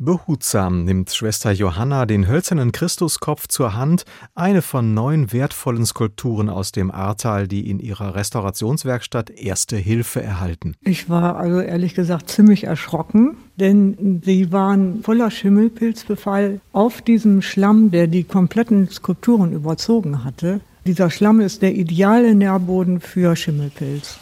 Behutsam nimmt Schwester Johanna den hölzernen Christuskopf zur Hand, eine von neun wertvollen Skulpturen aus dem Ahrtal, die in ihrer Restaurationswerkstatt Erste Hilfe erhalten. Ich war also ehrlich gesagt ziemlich erschrocken, denn sie waren voller Schimmelpilzbefall auf diesem Schlamm, der die kompletten Skulpturen überzogen hatte. Dieser Schlamm ist der ideale Nährboden für Schimmelpilz.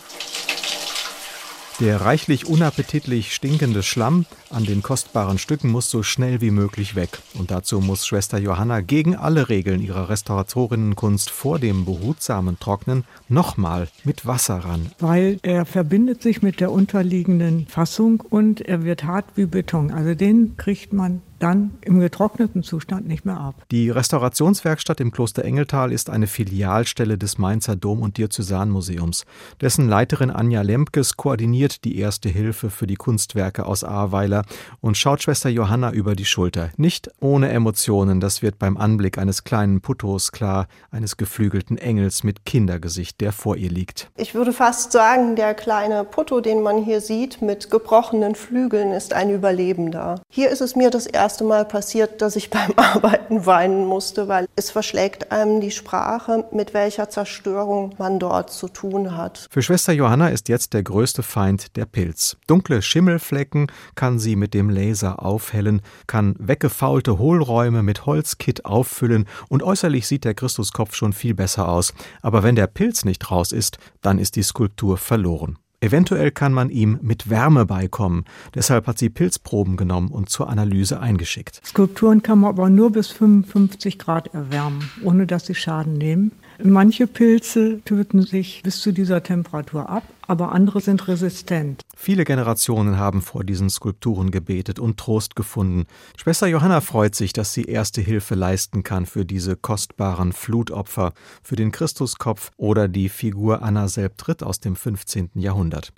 Der reichlich unappetitlich stinkende Schlamm an den kostbaren Stücken muss so schnell wie möglich weg. Und dazu muss Schwester Johanna gegen alle Regeln ihrer Restauratorinnenkunst vor dem behutsamen Trocknen nochmal mit Wasser ran. Weil er verbindet sich mit der unterliegenden Fassung und er wird hart wie Beton. Also den kriegt man dann im getrockneten Zustand nicht mehr ab. Die Restaurationswerkstatt im Kloster Engeltal ist eine Filialstelle des Mainzer Dom- und Diözesanmuseums. Dessen Leiterin Anja Lempkes koordiniert die erste Hilfe für die Kunstwerke aus Ahrweiler und schaut Schwester Johanna über die Schulter. Nicht ohne Emotionen, das wird beim Anblick eines kleinen Puttos klar, eines geflügelten Engels mit Kindergesicht, der vor ihr liegt. Ich würde fast sagen, der kleine Putto, den man hier sieht, mit gebrochenen Flügeln, ist ein Überlebender. Hier ist es mir das erste erste Mal passiert, dass ich beim Arbeiten weinen musste, weil es verschlägt einem die Sprache, mit welcher Zerstörung man dort zu tun hat. Für Schwester Johanna ist jetzt der größte Feind der Pilz. Dunkle Schimmelflecken kann sie mit dem Laser aufhellen, kann weggefaulte Hohlräume mit Holzkit auffüllen und äußerlich sieht der Christuskopf schon viel besser aus. Aber wenn der Pilz nicht raus ist, dann ist die Skulptur verloren. Eventuell kann man ihm mit Wärme beikommen. Deshalb hat sie Pilzproben genommen und zur Analyse eingeschickt. Skulpturen kann man aber nur bis 55 Grad erwärmen, ohne dass sie Schaden nehmen. Manche Pilze töten sich bis zu dieser Temperatur ab, aber andere sind resistent. Viele Generationen haben vor diesen Skulpturen gebetet und Trost gefunden. Schwester Johanna freut sich, dass sie erste Hilfe leisten kann für diese kostbaren Flutopfer, für den Christuskopf oder die Figur Anna Selbtritt aus dem 15. Jahrhundert.